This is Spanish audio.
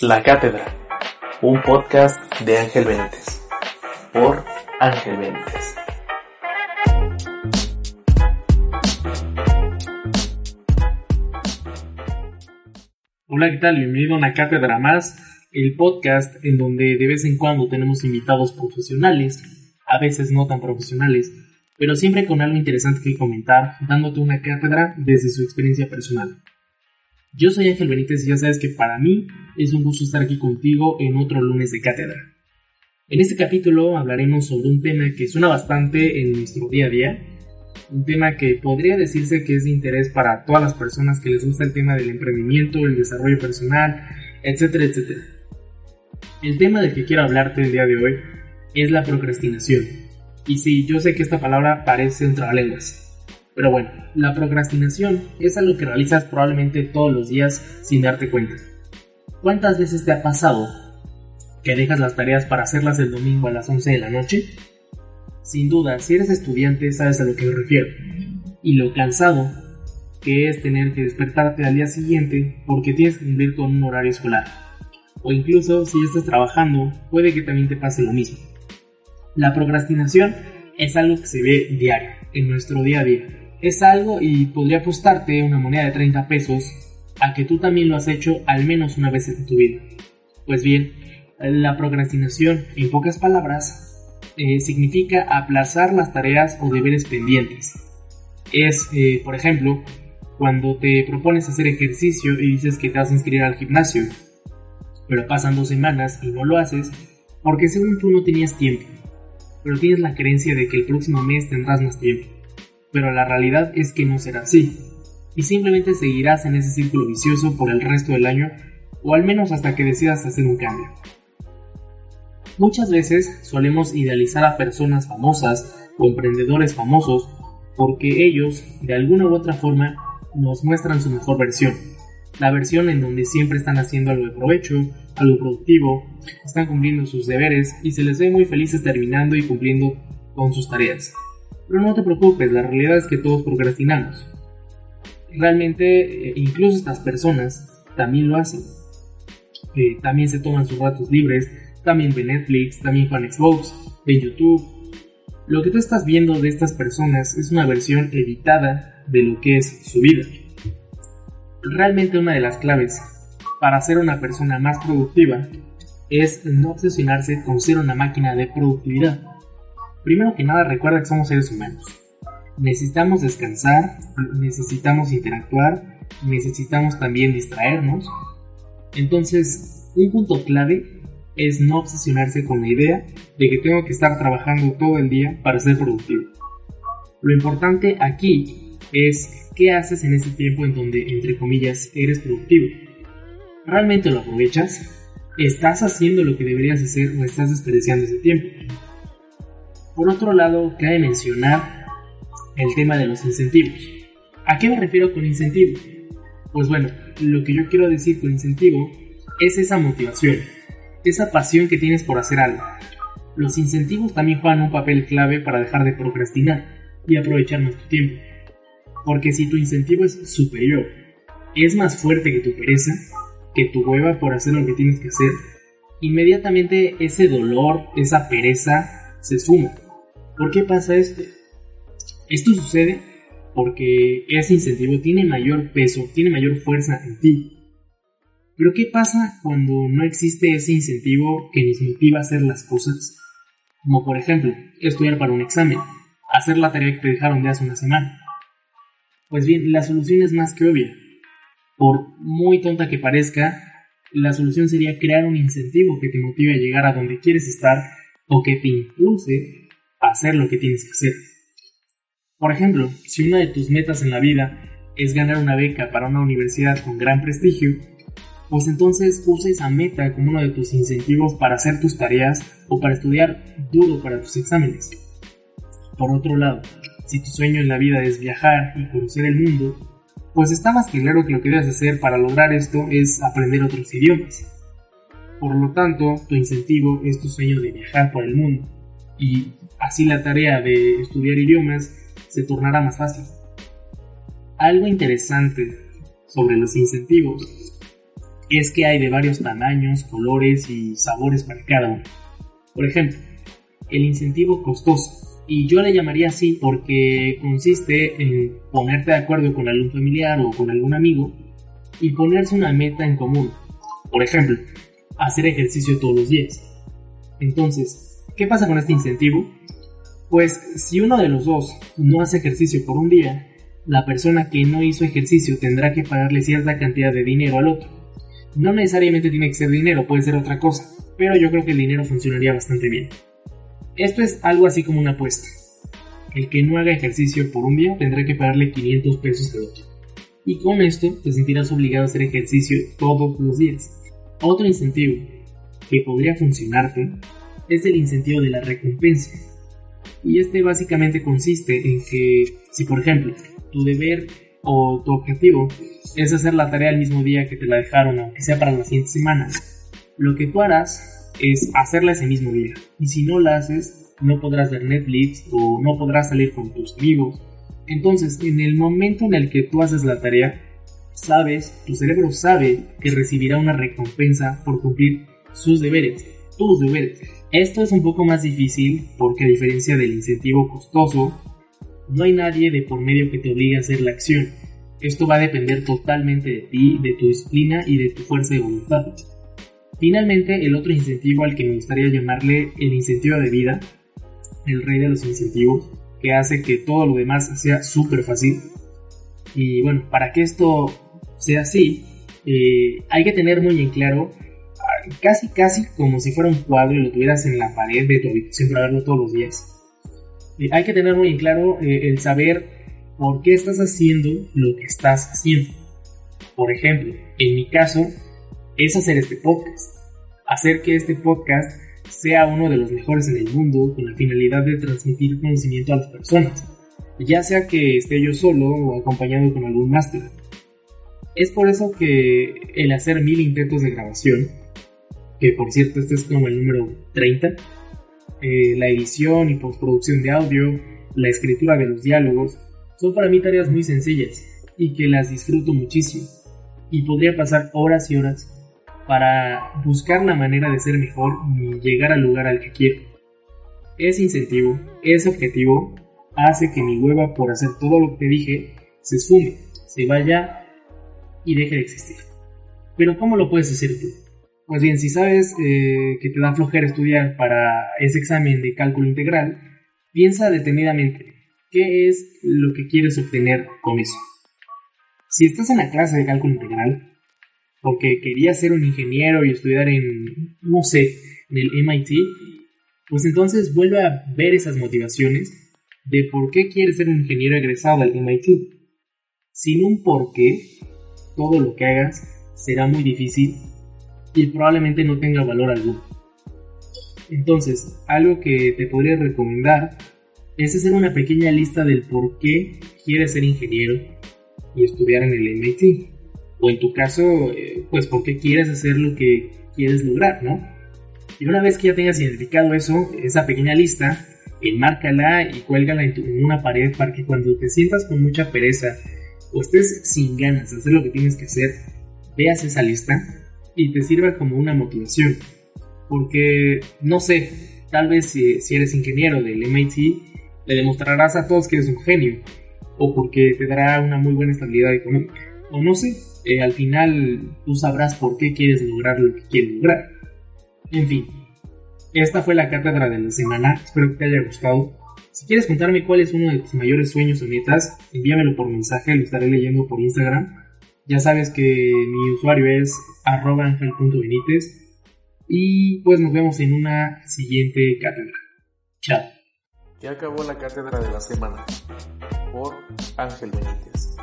La Cátedra, un podcast de Ángel Benítez, por Ángel Benítez. Hola, ¿qué tal? Bienvenido a una cátedra más, el podcast en donde de vez en cuando tenemos invitados profesionales, a veces no tan profesionales, pero siempre con algo interesante que comentar, dándote una cátedra desde su experiencia personal. Yo soy Ángel Benítez y ya sabes que para mí es un gusto estar aquí contigo en otro lunes de cátedra. En este capítulo hablaremos sobre un tema que suena bastante en nuestro día a día, un tema que podría decirse que es de interés para todas las personas que les gusta el tema del emprendimiento, el desarrollo personal, etcétera, etcétera. El tema del que quiero hablarte el día de hoy es la procrastinación. Y sí, yo sé que esta palabra parece un trabalenguas, pero bueno, la procrastinación es algo que realizas probablemente todos los días sin darte cuenta. ¿Cuántas veces te ha pasado que dejas las tareas para hacerlas el domingo a las 11 de la noche? Sin duda, si eres estudiante sabes a lo que me refiero. Y lo cansado que es tener que despertarte al día siguiente porque tienes que cumplir con un horario escolar. O incluso si estás trabajando, puede que también te pase lo mismo. La procrastinación es algo que se ve diario, en nuestro día a día es algo y podría apostarte una moneda de 30 pesos a que tú también lo has hecho al menos una vez en tu vida. Pues bien, la procrastinación, en pocas palabras, eh, significa aplazar las tareas o deberes pendientes. Es, eh, por ejemplo, cuando te propones hacer ejercicio y dices que te vas a inscribir al gimnasio, pero pasan dos semanas y no lo haces porque según tú no tenías tiempo, pero tienes la creencia de que el próximo mes tendrás más tiempo pero la realidad es que no será así, y simplemente seguirás en ese círculo vicioso por el resto del año, o al menos hasta que decidas hacer un cambio. Muchas veces solemos idealizar a personas famosas o emprendedores famosos porque ellos, de alguna u otra forma, nos muestran su mejor versión. La versión en donde siempre están haciendo algo de provecho, algo productivo, están cumpliendo sus deberes y se les ve muy felices terminando y cumpliendo con sus tareas. Pero no te preocupes, la realidad es que todos procrastinamos. Realmente, eh, incluso estas personas también lo hacen. Eh, también se toman sus ratos libres, también ven Netflix, también juegan Xbox, ven YouTube. Lo que tú estás viendo de estas personas es una versión editada de lo que es su vida. Realmente una de las claves para ser una persona más productiva es no obsesionarse con ser una máquina de productividad. Primero que nada recuerda que somos seres humanos. Necesitamos descansar, necesitamos interactuar, necesitamos también distraernos. Entonces, un punto clave es no obsesionarse con la idea de que tengo que estar trabajando todo el día para ser productivo. Lo importante aquí es qué haces en ese tiempo en donde, entre comillas, eres productivo. ¿Realmente lo aprovechas? ¿Estás haciendo lo que deberías hacer o estás desperdiciando ese tiempo? Por otro lado, cabe mencionar el tema de los incentivos. ¿A qué me refiero con incentivo? Pues bueno, lo que yo quiero decir con incentivo es esa motivación, esa pasión que tienes por hacer algo. Los incentivos también juegan un papel clave para dejar de procrastinar y aprovechar nuestro tiempo. Porque si tu incentivo es superior, es más fuerte que tu pereza, que tu hueva por hacer lo que tienes que hacer, inmediatamente ese dolor, esa pereza se suma ¿Por qué pasa esto? Esto sucede porque ese incentivo tiene mayor peso, tiene mayor fuerza en ti. Pero ¿qué pasa cuando no existe ese incentivo que nos motiva a hacer las cosas? Como por ejemplo, estudiar para un examen, hacer la tarea que te dejaron de hace una semana. Pues bien, la solución es más que obvia. Por muy tonta que parezca, la solución sería crear un incentivo que te motive a llegar a donde quieres estar o que te impulse hacer lo que tienes que hacer. Por ejemplo, si una de tus metas en la vida es ganar una beca para una universidad con gran prestigio, pues entonces usa esa meta como uno de tus incentivos para hacer tus tareas o para estudiar duro para tus exámenes. Por otro lado, si tu sueño en la vida es viajar y conocer el mundo, pues está más claro que lo que debes hacer para lograr esto es aprender otros idiomas. Por lo tanto, tu incentivo es tu sueño de viajar por el mundo y así la tarea de estudiar idiomas se tornará más fácil. Algo interesante sobre los incentivos es que hay de varios tamaños, colores y sabores para cada uno. Por ejemplo, el incentivo costoso. Y yo le llamaría así porque consiste en ponerte de acuerdo con algún familiar o con algún amigo y ponerse una meta en común. Por ejemplo, hacer ejercicio todos los días. Entonces, ¿qué pasa con este incentivo? Pues si uno de los dos no hace ejercicio por un día, la persona que no hizo ejercicio tendrá que pagarle cierta cantidad de dinero al otro. No necesariamente tiene que ser dinero, puede ser otra cosa, pero yo creo que el dinero funcionaría bastante bien. Esto es algo así como una apuesta. El que no haga ejercicio por un día tendrá que pagarle 500 pesos al otro. Y con esto te sentirás obligado a hacer ejercicio todos los días. Otro incentivo que podría funcionarte es el incentivo de la recompensa. Y este básicamente consiste en que si por ejemplo tu deber o tu objetivo es hacer la tarea el mismo día que te la dejaron, aunque sea para la siguiente semana, lo que tú harás es hacerla ese mismo día. Y si no la haces, no podrás ver Netflix o no podrás salir con tus amigos. Entonces, en el momento en el que tú haces la tarea, sabes, tu cerebro sabe que recibirá una recompensa por cumplir sus deberes, tus deberes. Esto es un poco más difícil porque a diferencia del incentivo costoso, no hay nadie de por medio que te obligue a hacer la acción. Esto va a depender totalmente de ti, de tu disciplina y de tu fuerza de voluntad. Finalmente, el otro incentivo al que me gustaría llamarle el incentivo de vida, el rey de los incentivos, que hace que todo lo demás sea súper fácil. Y bueno, para que esto sea así, eh, hay que tener muy en claro, casi casi como si fuera un cuadro y lo tuvieras en la pared de tu habitación para verlo todos los días hay que tener muy claro eh, el saber por qué estás haciendo lo que estás haciendo. Por ejemplo, en mi caso, es hacer este podcast. Hacer que este podcast sea uno de los mejores en el mundo con la finalidad de transmitir conocimiento a las personas, ya sea que esté yo solo o acompañado con algún máster. Es por eso que el hacer mil intentos de grabación, que por cierto este es como el número 30, eh, la edición y postproducción de audio, la escritura de los diálogos, son para mí tareas muy sencillas y que las disfruto muchísimo. Y podría pasar horas y horas para buscar la manera de ser mejor y llegar al lugar al que quiero. Ese incentivo, ese objetivo, hace que mi hueva por hacer todo lo que dije se esfume, se vaya y deje de existir. Pero ¿cómo lo puedes hacer tú? Pues bien, si sabes eh, que te da flojera estudiar para ese examen de cálculo integral, piensa detenidamente qué es lo que quieres obtener con eso. Si estás en la clase de cálculo integral, porque querías ser un ingeniero y estudiar en, no sé, en el MIT, pues entonces vuelve a ver esas motivaciones de por qué quieres ser un ingeniero egresado del MIT. Sin un por qué, todo lo que hagas será muy difícil y probablemente no tenga valor alguno. Entonces, algo que te podría recomendar es hacer una pequeña lista del por qué quieres ser ingeniero y estudiar en el MIT. O en tu caso, eh, pues por qué quieres hacer lo que quieres lograr, ¿no? Y una vez que ya tengas identificado eso, esa pequeña lista, enmárcala y cuélgala en, en una pared para que cuando te sientas con mucha pereza o estés sin ganas de hacer lo que tienes que hacer, veas esa lista y te sirva como una motivación. Porque, no sé, tal vez si, eres ingeniero del MIT, le demostrarás a todos que eres un genio. O porque te dará una muy buena estabilidad económica. O no sé, eh, al final tú sabrás por qué quieres lograr lo que quieres lograr. En fin, esta fue la cátedra de la semana. Espero que te haya gustado. Si quieres contarme cuál es uno de tus mayores sueños o metas, envíamelo por mensaje, lo estaré leyendo por Instagram. Ya sabes que mi usuario es arroba y pues nos vemos en una siguiente cátedra. Chao. Ya acabó la cátedra de la semana por Ángel Benítez.